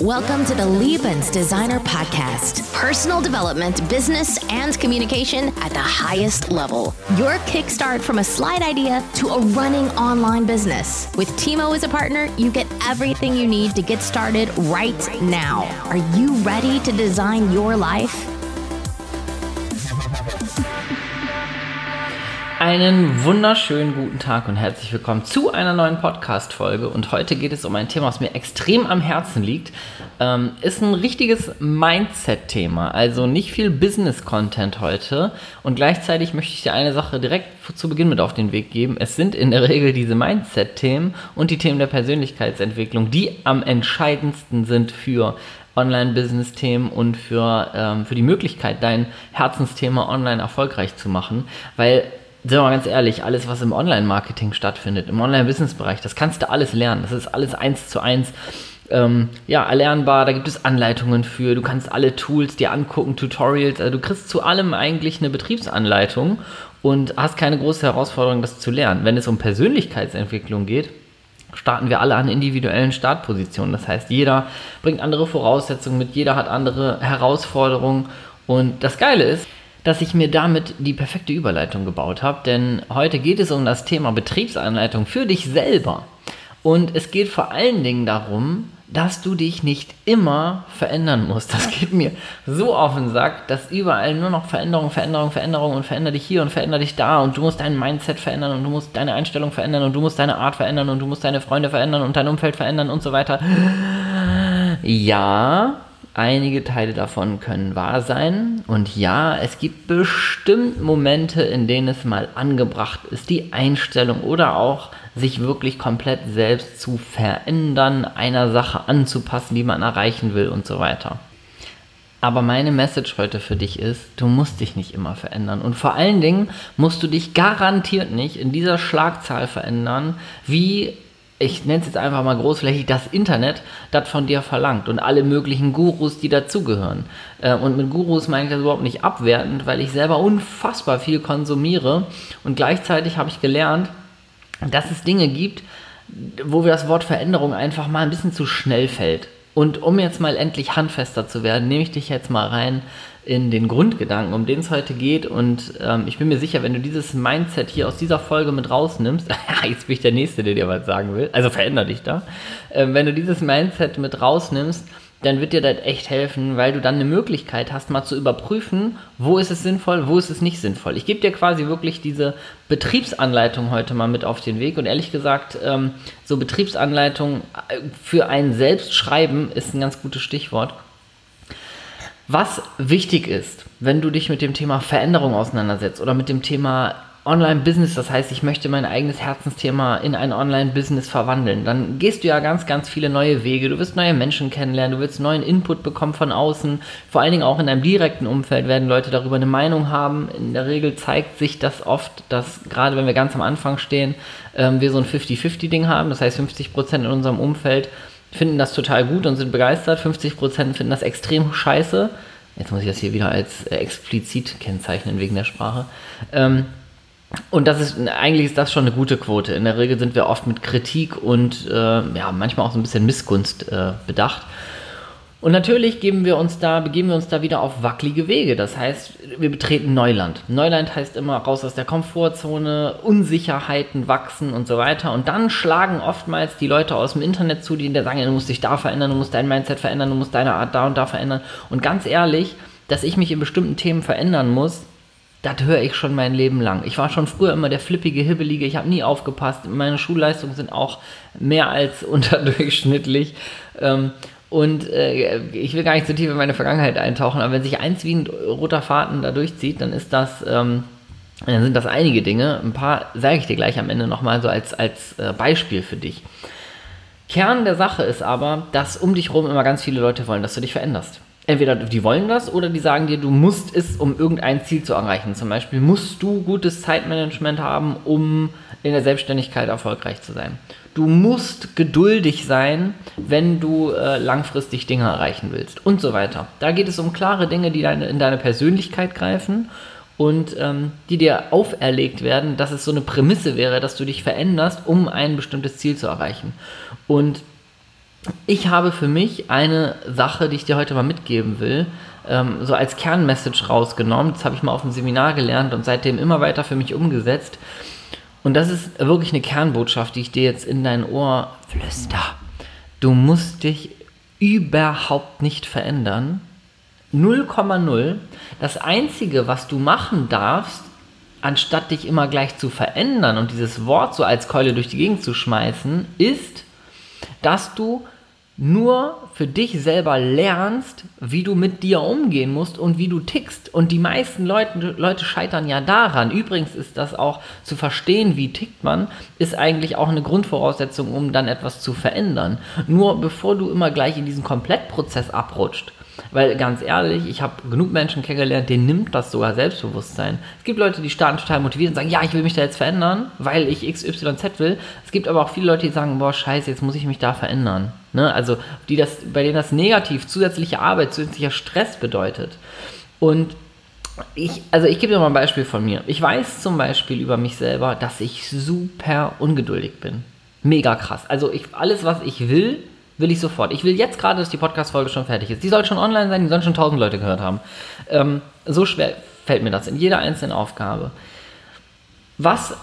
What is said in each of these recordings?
Welcome to the Liebens Designer Podcast. Personal development, business, and communication at the highest level. Your kickstart from a slide idea to a running online business. With Timo as a partner, you get everything you need to get started right now. Are you ready to design your life? Einen wunderschönen guten Tag und herzlich willkommen zu einer neuen Podcast-Folge. Und heute geht es um ein Thema, was mir extrem am Herzen liegt. Ähm, ist ein richtiges Mindset-Thema, also nicht viel Business-Content heute. Und gleichzeitig möchte ich dir eine Sache direkt zu Beginn mit auf den Weg geben. Es sind in der Regel diese Mindset-Themen und die Themen der Persönlichkeitsentwicklung, die am entscheidendsten sind für Online-Business-Themen und für, ähm, für die Möglichkeit, dein Herzensthema online erfolgreich zu machen. Weil sind wir mal ganz ehrlich, alles, was im Online-Marketing stattfindet, im Online-Business-Bereich, das kannst du alles lernen. Das ist alles eins zu eins. Ähm, ja, erlernbar, da gibt es Anleitungen für, du kannst alle Tools dir angucken, Tutorials, also du kriegst zu allem eigentlich eine Betriebsanleitung und hast keine große Herausforderung, das zu lernen. Wenn es um Persönlichkeitsentwicklung geht, starten wir alle an individuellen Startpositionen. Das heißt, jeder bringt andere Voraussetzungen mit, jeder hat andere Herausforderungen und das Geile ist, dass ich mir damit die perfekte Überleitung gebaut habe, denn heute geht es um das Thema Betriebsanleitung für dich selber. Und es geht vor allen Dingen darum, dass du dich nicht immer verändern musst. Das geht mir so auf den Sack, dass überall nur noch Veränderung, Veränderung, Veränderung und veränder dich hier und veränder dich da und du musst dein Mindset verändern und du musst deine Einstellung verändern und du musst deine Art verändern und du musst deine Freunde verändern und dein Umfeld verändern und so weiter. Ja, Einige Teile davon können wahr sein. Und ja, es gibt bestimmt Momente, in denen es mal angebracht ist, die Einstellung oder auch sich wirklich komplett selbst zu verändern, einer Sache anzupassen, die man erreichen will und so weiter. Aber meine Message heute für dich ist, du musst dich nicht immer verändern. Und vor allen Dingen musst du dich garantiert nicht in dieser Schlagzahl verändern, wie ich nenne es jetzt einfach mal großflächig, das Internet das von dir verlangt und alle möglichen Gurus, die dazugehören. Äh, und mit Gurus meine ich das überhaupt nicht abwertend, weil ich selber unfassbar viel konsumiere und gleichzeitig habe ich gelernt, dass es Dinge gibt, wo wir das Wort Veränderung einfach mal ein bisschen zu schnell fällt. Und um jetzt mal endlich handfester zu werden, nehme ich dich jetzt mal rein in den Grundgedanken, um den es heute geht. Und ähm, ich bin mir sicher, wenn du dieses Mindset hier aus dieser Folge mit rausnimmst, jetzt bin ich der Nächste, der dir was sagen will, also veränder dich da. Ähm, wenn du dieses Mindset mit rausnimmst, dann wird dir das echt helfen, weil du dann eine Möglichkeit hast, mal zu überprüfen, wo ist es sinnvoll, wo ist es nicht sinnvoll. Ich gebe dir quasi wirklich diese Betriebsanleitung heute mal mit auf den Weg und ehrlich gesagt, ähm, so Betriebsanleitung äh, für ein Selbstschreiben ist ein ganz gutes Stichwort. Was wichtig ist, wenn du dich mit dem Thema Veränderung auseinandersetzt oder mit dem Thema Online-Business, das heißt, ich möchte mein eigenes Herzensthema in ein Online-Business verwandeln, dann gehst du ja ganz, ganz viele neue Wege. Du wirst neue Menschen kennenlernen, du wirst neuen Input bekommen von außen. Vor allen Dingen auch in deinem direkten Umfeld werden Leute darüber eine Meinung haben. In der Regel zeigt sich das oft, dass gerade wenn wir ganz am Anfang stehen, ähm, wir so ein 50-50-Ding haben. Das heißt, 50% in unserem Umfeld finden das total gut und sind begeistert, 50% finden das extrem scheiße. Jetzt muss ich das hier wieder als äh, explizit kennzeichnen wegen der Sprache. Ähm, und das ist eigentlich ist das schon eine gute Quote. In der Regel sind wir oft mit Kritik und äh, ja, manchmal auch so ein bisschen Missgunst äh, bedacht. Und natürlich geben wir uns da, begeben wir uns da wieder auf wackelige Wege. Das heißt, wir betreten Neuland. Neuland heißt immer raus aus der Komfortzone, Unsicherheiten wachsen und so weiter. Und dann schlagen oftmals die Leute aus dem Internet zu, die sagen, du musst dich da verändern, du musst dein Mindset verändern, du musst deine Art da und da verändern. Und ganz ehrlich, dass ich mich in bestimmten Themen verändern muss, das höre ich schon mein Leben lang. Ich war schon früher immer der flippige, hibbelige, ich habe nie aufgepasst. Meine Schulleistungen sind auch mehr als unterdurchschnittlich. Und äh, ich will gar nicht so tief in meine Vergangenheit eintauchen, aber wenn sich eins wie ein roter Faden da durchzieht, dann ist das, ähm, dann sind das einige Dinge. Ein paar sage ich dir gleich am Ende nochmal so als, als äh, Beispiel für dich. Kern der Sache ist aber, dass um dich herum immer ganz viele Leute wollen, dass du dich veränderst. Entweder die wollen das oder die sagen dir, du musst es, um irgendein Ziel zu erreichen. Zum Beispiel musst du gutes Zeitmanagement haben, um in der Selbstständigkeit erfolgreich zu sein. Du musst geduldig sein, wenn du äh, langfristig Dinge erreichen willst und so weiter. Da geht es um klare Dinge, die deine, in deine Persönlichkeit greifen und ähm, die dir auferlegt werden, dass es so eine Prämisse wäre, dass du dich veränderst, um ein bestimmtes Ziel zu erreichen. Und ich habe für mich eine Sache, die ich dir heute mal mitgeben will, ähm, so als Kernmessage rausgenommen. Das habe ich mal auf dem Seminar gelernt und seitdem immer weiter für mich umgesetzt. Und das ist wirklich eine Kernbotschaft, die ich dir jetzt in dein Ohr flüster. Du musst dich überhaupt nicht verändern. 0,0. Das Einzige, was du machen darfst, anstatt dich immer gleich zu verändern und dieses Wort so als Keule durch die Gegend zu schmeißen, ist, dass du nur für dich selber lernst, wie du mit dir umgehen musst und wie du tickst. Und die meisten Leute, Leute scheitern ja daran. Übrigens ist das auch zu verstehen, wie tickt man, ist eigentlich auch eine Grundvoraussetzung, um dann etwas zu verändern. Nur bevor du immer gleich in diesen Komplettprozess abrutscht, weil ganz ehrlich, ich habe genug Menschen kennengelernt, denen nimmt das sogar Selbstbewusstsein. Es gibt Leute, die starten total motiviert und sagen, ja, ich will mich da jetzt verändern, weil ich XYZ will. Es gibt aber auch viele Leute, die sagen, boah, scheiße, jetzt muss ich mich da verändern. Ne? Also die das, bei denen das negativ, zusätzliche Arbeit, zusätzlicher Stress bedeutet. Und ich, also ich gebe dir mal ein Beispiel von mir. Ich weiß zum Beispiel über mich selber, dass ich super ungeduldig bin. Mega krass. Also ich, alles, was ich will, will ich sofort. Ich will jetzt gerade, dass die Podcast-Folge schon fertig ist. Die soll schon online sein, die sollen schon tausend Leute gehört haben. Ähm, so schwer fällt mir das in jeder einzelnen Aufgabe. Was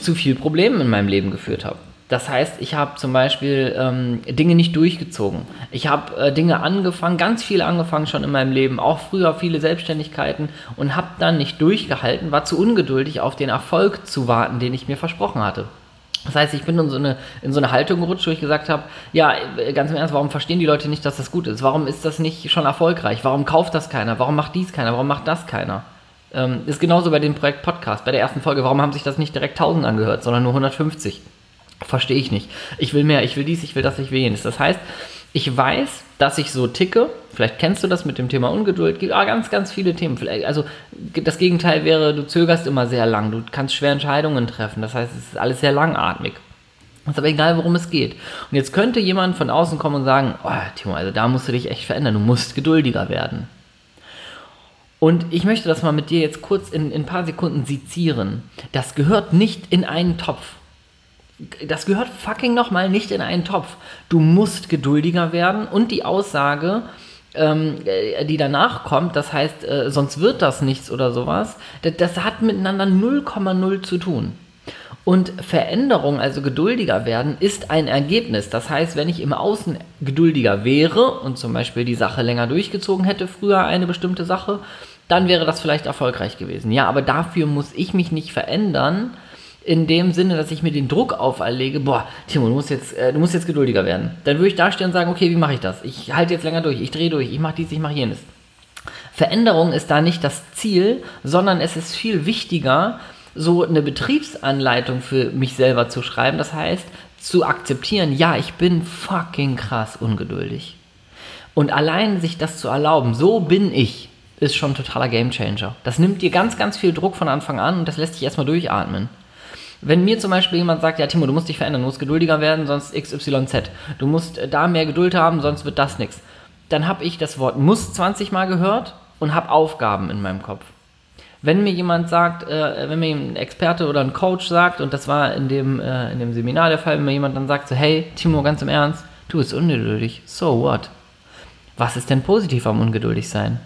zu viel Problemen in meinem Leben geführt hat. Das heißt, ich habe zum Beispiel ähm, Dinge nicht durchgezogen. Ich habe äh, Dinge angefangen, ganz viele angefangen schon in meinem Leben, auch früher viele Selbstständigkeiten und habe dann nicht durchgehalten, war zu ungeduldig auf den Erfolg zu warten, den ich mir versprochen hatte. Das heißt, ich bin in so eine, in so eine Haltung gerutscht, wo ich gesagt habe, ja, ganz im Ernst, warum verstehen die Leute nicht, dass das gut ist? Warum ist das nicht schon erfolgreich? Warum kauft das keiner? Warum macht dies keiner? Warum macht das keiner? Ähm, ist genauso bei dem Projekt Podcast. Bei der ersten Folge, warum haben sich das nicht direkt 1000 angehört, sondern nur 150? Verstehe ich nicht. Ich will mehr, ich will dies, ich will das, ich will jenes. Das heißt, ich weiß, dass ich so ticke. Vielleicht kennst du das mit dem Thema Ungeduld. Gibt ah, ganz, ganz viele Themen. Vielleicht, also das Gegenteil wäre, du zögerst immer sehr lang. Du kannst schwer Entscheidungen treffen. Das heißt, es ist alles sehr langatmig. Ist aber egal, worum es geht. Und jetzt könnte jemand von außen kommen und sagen, oh, Timo, also da musst du dich echt verändern. Du musst geduldiger werden. Und ich möchte das mal mit dir jetzt kurz in ein paar Sekunden sezieren. Das gehört nicht in einen Topf das gehört fucking nochmal nicht in einen Topf. Du musst geduldiger werden und die Aussage, ähm, äh, die danach kommt, das heißt, äh, sonst wird das nichts oder sowas, das, das hat miteinander 0,0 zu tun. Und Veränderung, also geduldiger werden, ist ein Ergebnis. Das heißt, wenn ich im Außen geduldiger wäre und zum Beispiel die Sache länger durchgezogen hätte, früher eine bestimmte Sache, dann wäre das vielleicht erfolgreich gewesen. Ja, aber dafür muss ich mich nicht verändern, in dem Sinne, dass ich mir den Druck auferlege, boah, Timo, du musst jetzt, äh, du musst jetzt geduldiger werden. Dann würde ich da stehen und sagen, okay, wie mache ich das? Ich halte jetzt länger durch, ich drehe durch, ich mache dies, ich mache jenes. Veränderung ist da nicht das Ziel, sondern es ist viel wichtiger, so eine Betriebsanleitung für mich selber zu schreiben. Das heißt, zu akzeptieren, ja, ich bin fucking krass ungeduldig. Und allein sich das zu erlauben, so bin ich, ist schon ein totaler Gamechanger. Das nimmt dir ganz, ganz viel Druck von Anfang an und das lässt dich erstmal durchatmen. Wenn mir zum Beispiel jemand sagt, ja Timo, du musst dich verändern, du musst geduldiger werden, sonst XYZ. Du musst äh, da mehr Geduld haben, sonst wird das nichts. Dann habe ich das Wort muss 20 Mal gehört und habe Aufgaben in meinem Kopf. Wenn mir jemand sagt, äh, wenn mir ein Experte oder ein Coach sagt, und das war in dem, äh, in dem Seminar der Fall, wenn mir jemand dann sagt so, hey Timo, ganz im Ernst, du bist ungeduldig, so what? Was ist denn positiv am ungeduldig sein?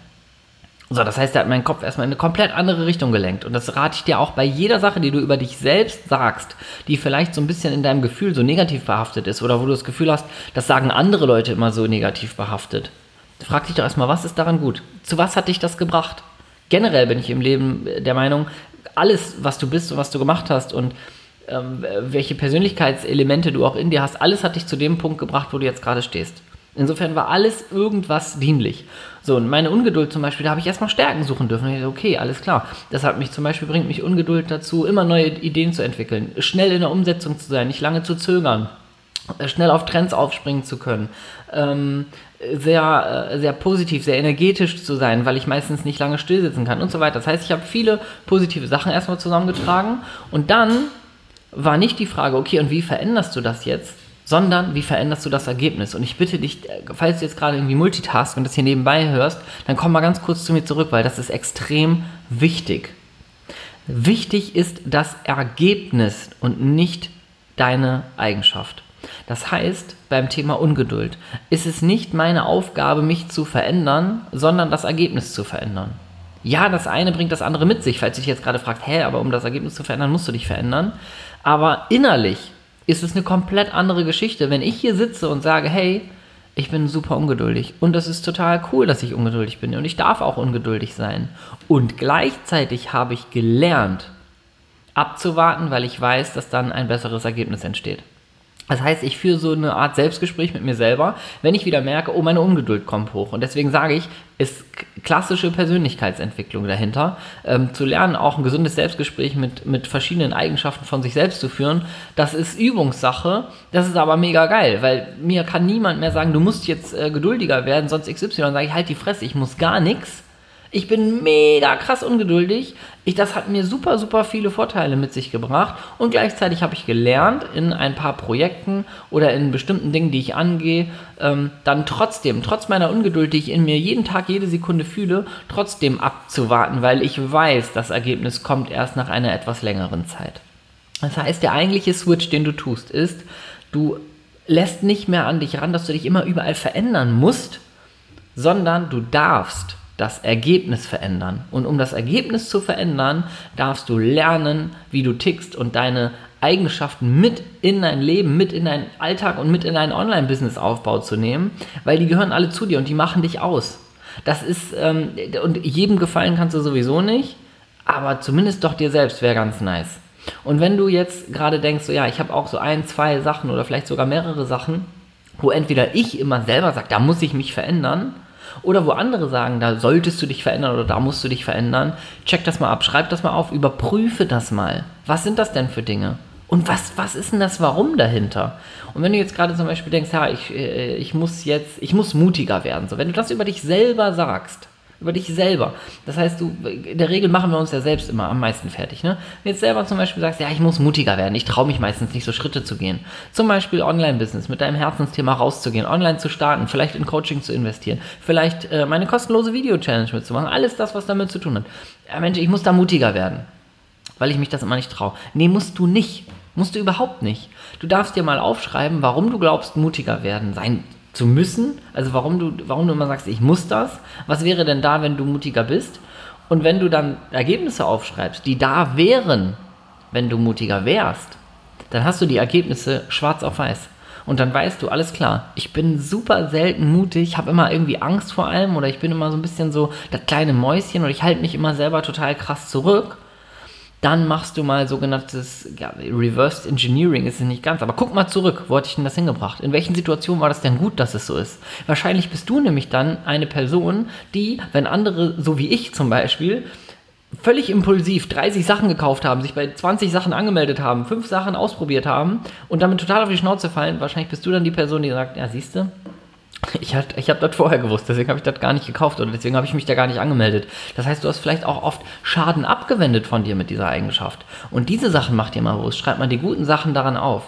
So, das heißt, er hat meinen Kopf erstmal in eine komplett andere Richtung gelenkt. Und das rate ich dir auch bei jeder Sache, die du über dich selbst sagst, die vielleicht so ein bisschen in deinem Gefühl so negativ behaftet ist oder wo du das Gefühl hast, das sagen andere Leute immer so negativ behaftet. Frag dich doch erstmal, was ist daran gut? Zu was hat dich das gebracht? Generell bin ich im Leben der Meinung, alles, was du bist und was du gemacht hast und ähm, welche Persönlichkeitselemente du auch in dir hast, alles hat dich zu dem Punkt gebracht, wo du jetzt gerade stehst. Insofern war alles irgendwas dienlich. So, und meine Ungeduld zum Beispiel, da habe ich erstmal Stärken suchen dürfen. Ich dachte, okay, alles klar. Das hat mich zum Beispiel, bringt mich Ungeduld dazu, immer neue Ideen zu entwickeln, schnell in der Umsetzung zu sein, nicht lange zu zögern, äh, schnell auf Trends aufspringen zu können, ähm, sehr, äh, sehr positiv, sehr energetisch zu sein, weil ich meistens nicht lange stillsitzen kann und so weiter. Das heißt, ich habe viele positive Sachen erstmal zusammengetragen und dann war nicht die Frage, okay, und wie veränderst du das jetzt? Sondern wie veränderst du das Ergebnis? Und ich bitte dich, falls du jetzt gerade irgendwie Multitask und das hier nebenbei hörst, dann komm mal ganz kurz zu mir zurück, weil das ist extrem wichtig. Wichtig ist das Ergebnis und nicht deine Eigenschaft. Das heißt, beim Thema Ungeduld ist es nicht meine Aufgabe, mich zu verändern, sondern das Ergebnis zu verändern. Ja, das eine bringt das andere mit sich, falls du dich jetzt gerade fragst, hä, aber um das Ergebnis zu verändern, musst du dich verändern. Aber innerlich ist es eine komplett andere Geschichte, wenn ich hier sitze und sage, hey, ich bin super ungeduldig und das ist total cool, dass ich ungeduldig bin und ich darf auch ungeduldig sein. Und gleichzeitig habe ich gelernt, abzuwarten, weil ich weiß, dass dann ein besseres Ergebnis entsteht. Das heißt, ich führe so eine Art Selbstgespräch mit mir selber, wenn ich wieder merke, oh, meine Ungeduld kommt hoch. Und deswegen sage ich, ist klassische Persönlichkeitsentwicklung dahinter. Ähm, zu lernen, auch ein gesundes Selbstgespräch mit, mit verschiedenen Eigenschaften von sich selbst zu führen, das ist Übungssache. Das ist aber mega geil, weil mir kann niemand mehr sagen, du musst jetzt äh, geduldiger werden, sonst XY. Dann sage ich, halt die Fresse, ich muss gar nichts ich bin mega krass ungeduldig. Ich, das hat mir super, super viele Vorteile mit sich gebracht. Und gleichzeitig habe ich gelernt, in ein paar Projekten oder in bestimmten Dingen, die ich angehe, ähm, dann trotzdem, trotz meiner Ungeduld, die ich in mir jeden Tag, jede Sekunde fühle, trotzdem abzuwarten, weil ich weiß, das Ergebnis kommt erst nach einer etwas längeren Zeit. Das heißt, der eigentliche Switch, den du tust, ist, du lässt nicht mehr an dich ran, dass du dich immer überall verändern musst, sondern du darfst das Ergebnis verändern. Und um das Ergebnis zu verändern, darfst du lernen, wie du tickst und deine Eigenschaften mit in dein Leben, mit in deinen Alltag und mit in deinen Online-Business-Aufbau zu nehmen, weil die gehören alle zu dir und die machen dich aus. Das ist, ähm, und jedem gefallen kannst du sowieso nicht, aber zumindest doch dir selbst wäre ganz nice. Und wenn du jetzt gerade denkst, so ja, ich habe auch so ein, zwei Sachen oder vielleicht sogar mehrere Sachen, wo entweder ich immer selber sage, da muss ich mich verändern, oder wo andere sagen, da solltest du dich verändern oder da musst du dich verändern, check das mal ab, schreib das mal auf, überprüfe das mal. Was sind das denn für Dinge? Und was, was ist denn das Warum dahinter? Und wenn du jetzt gerade zum Beispiel denkst, ja, ich, äh, ich muss jetzt, ich muss mutiger werden, so, wenn du das über dich selber sagst, über dich selber. Das heißt, du, in der Regel machen wir uns ja selbst immer am meisten fertig. Ne? Wenn du jetzt selber zum Beispiel sagst, ja, ich muss mutiger werden, ich traue mich meistens nicht so Schritte zu gehen. Zum Beispiel Online-Business, mit deinem Herzensthema rauszugehen, online zu starten, vielleicht in Coaching zu investieren, vielleicht äh, meine kostenlose Video-Challenge mitzumachen, alles das, was damit zu tun hat. Ja, Mensch, ich muss da mutiger werden, weil ich mich das immer nicht traue. Nee, musst du nicht. Musst du überhaupt nicht. Du darfst dir mal aufschreiben, warum du glaubst, mutiger werden sein zu müssen? Also warum du, warum du immer sagst, ich muss das? Was wäre denn da, wenn du mutiger bist? Und wenn du dann Ergebnisse aufschreibst, die da wären, wenn du mutiger wärst, dann hast du die Ergebnisse schwarz auf weiß. Und dann weißt du, alles klar, ich bin super selten mutig, habe immer irgendwie Angst vor allem oder ich bin immer so ein bisschen so das kleine Mäuschen oder ich halte mich immer selber total krass zurück. Dann machst du mal sogenanntes ja, Reversed Engineering, ist es nicht ganz, aber guck mal zurück, wo hatte ich denn das hingebracht? In welchen Situationen war das denn gut, dass es so ist? Wahrscheinlich bist du nämlich dann eine Person, die, wenn andere, so wie ich zum Beispiel, völlig impulsiv 30 Sachen gekauft haben, sich bei 20 Sachen angemeldet haben, 5 Sachen ausprobiert haben und damit total auf die Schnauze fallen, wahrscheinlich bist du dann die Person, die sagt, ja, siehst ich, ich habe das vorher gewusst, deswegen habe ich das gar nicht gekauft oder deswegen habe ich mich da gar nicht angemeldet. Das heißt, du hast vielleicht auch oft Schaden abgewendet von dir mit dieser Eigenschaft. Und diese Sachen macht dir mal bewusst. Schreib mal die guten Sachen daran auf.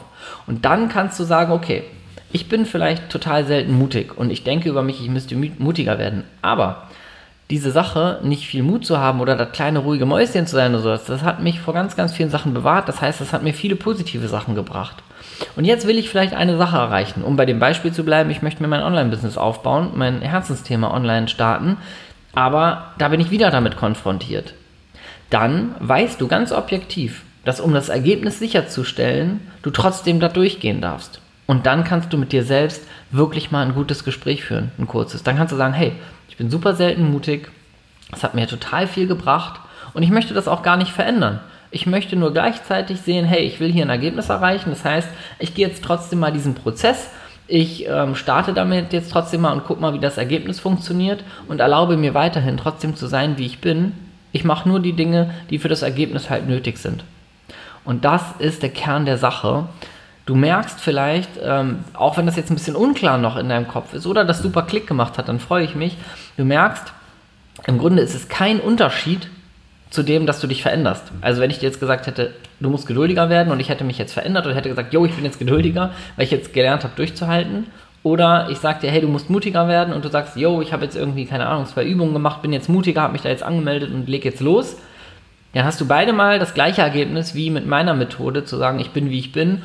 Und dann kannst du sagen, okay, ich bin vielleicht total selten mutig und ich denke über mich, ich müsste mutiger werden. Aber diese Sache, nicht viel Mut zu haben oder das kleine ruhige Mäuschen zu sein oder sowas, das hat mich vor ganz, ganz vielen Sachen bewahrt. Das heißt, das hat mir viele positive Sachen gebracht. Und jetzt will ich vielleicht eine Sache erreichen. Um bei dem Beispiel zu bleiben, ich möchte mir mein Online-Business aufbauen, mein Herzensthema online starten, aber da bin ich wieder damit konfrontiert. Dann weißt du ganz objektiv, dass um das Ergebnis sicherzustellen, du trotzdem da durchgehen darfst. Und dann kannst du mit dir selbst wirklich mal ein gutes Gespräch führen, ein kurzes. Dann kannst du sagen, hey, ich bin super selten mutig, es hat mir total viel gebracht und ich möchte das auch gar nicht verändern. Ich möchte nur gleichzeitig sehen, hey, ich will hier ein Ergebnis erreichen. Das heißt, ich gehe jetzt trotzdem mal diesen Prozess. Ich ähm, starte damit jetzt trotzdem mal und gucke mal, wie das Ergebnis funktioniert und erlaube mir weiterhin trotzdem zu sein, wie ich bin. Ich mache nur die Dinge, die für das Ergebnis halt nötig sind. Und das ist der Kern der Sache. Du merkst vielleicht, ähm, auch wenn das jetzt ein bisschen unklar noch in deinem Kopf ist oder das super Klick gemacht hat, dann freue ich mich. Du merkst, im Grunde ist es kein Unterschied, zu dem, dass du dich veränderst. Also wenn ich dir jetzt gesagt hätte, du musst geduldiger werden und ich hätte mich jetzt verändert und hätte gesagt, yo, ich bin jetzt geduldiger, weil ich jetzt gelernt habe, durchzuhalten. Oder ich sage dir, hey, du musst mutiger werden und du sagst, yo, ich habe jetzt irgendwie, keine Ahnung, zwei Übungen gemacht, bin jetzt mutiger, habe mich da jetzt angemeldet und leg jetzt los. Dann hast du beide mal das gleiche Ergebnis wie mit meiner Methode, zu sagen, ich bin wie ich bin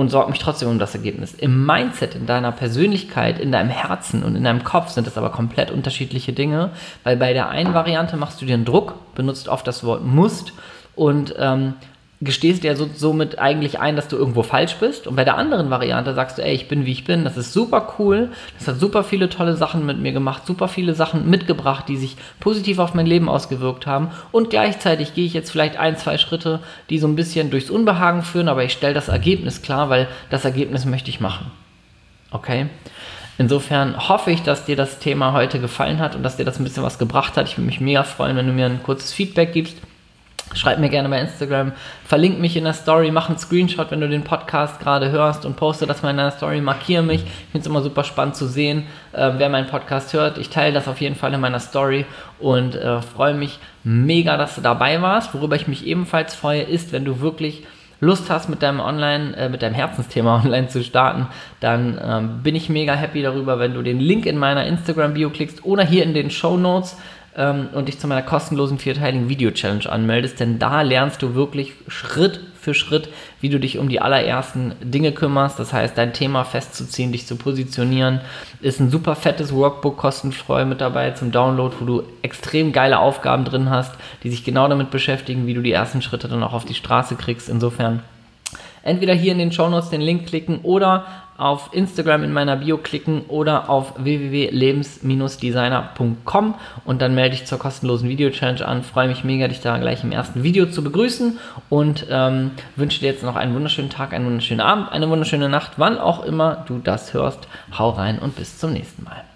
und sorge mich trotzdem um das Ergebnis. Im Mindset, in deiner Persönlichkeit, in deinem Herzen und in deinem Kopf sind das aber komplett unterschiedliche Dinge, weil bei der einen Variante machst du dir einen Druck, benutzt oft das Wort musst und ähm, gestehst dir so, somit eigentlich ein, dass du irgendwo falsch bist. Und bei der anderen Variante sagst du, ey, ich bin wie ich bin, das ist super cool, das hat super viele tolle Sachen mit mir gemacht, super viele Sachen mitgebracht, die sich positiv auf mein Leben ausgewirkt haben. Und gleichzeitig gehe ich jetzt vielleicht ein, zwei Schritte, die so ein bisschen durchs Unbehagen führen, aber ich stelle das Ergebnis klar, weil das Ergebnis möchte ich machen. Okay? Insofern hoffe ich, dass dir das Thema heute gefallen hat und dass dir das ein bisschen was gebracht hat. Ich würde mich mega freuen, wenn du mir ein kurzes Feedback gibst Schreib mir gerne bei Instagram, verlink mich in der Story, mach einen Screenshot, wenn du den Podcast gerade hörst und poste das mal in der Story, markiere mich. Ich finde es immer super spannend zu sehen, äh, wer meinen Podcast hört. Ich teile das auf jeden Fall in meiner Story und äh, freue mich mega, dass du dabei warst. Worüber ich mich ebenfalls freue, ist, wenn du wirklich Lust hast, mit deinem Online, äh, mit deinem Herzensthema online zu starten, dann ähm, bin ich mega happy darüber, wenn du den Link in meiner Instagram-Bio klickst oder hier in den Show Notes ähm, und dich zu meiner kostenlosen vierteiligen Video-Challenge anmeldest, denn da lernst du wirklich Schritt für Schritt, wie du dich um die allerersten Dinge kümmerst. Das heißt, dein Thema festzuziehen, dich zu positionieren. Ist ein super fettes Workbook kostenfrei mit dabei zum Download, wo du extrem geile Aufgaben drin hast, die sich genau damit beschäftigen, wie du die ersten Schritte dann auch auf die Straße kriegst. Insofern entweder hier in den Show Notes den Link klicken oder auf Instagram in meiner Bio klicken oder auf www.lebens-designer.com und dann melde dich zur kostenlosen Video-Challenge an. Freue mich mega, dich da gleich im ersten Video zu begrüßen und ähm, wünsche dir jetzt noch einen wunderschönen Tag, einen wunderschönen Abend, eine wunderschöne Nacht, wann auch immer du das hörst. Hau rein und bis zum nächsten Mal.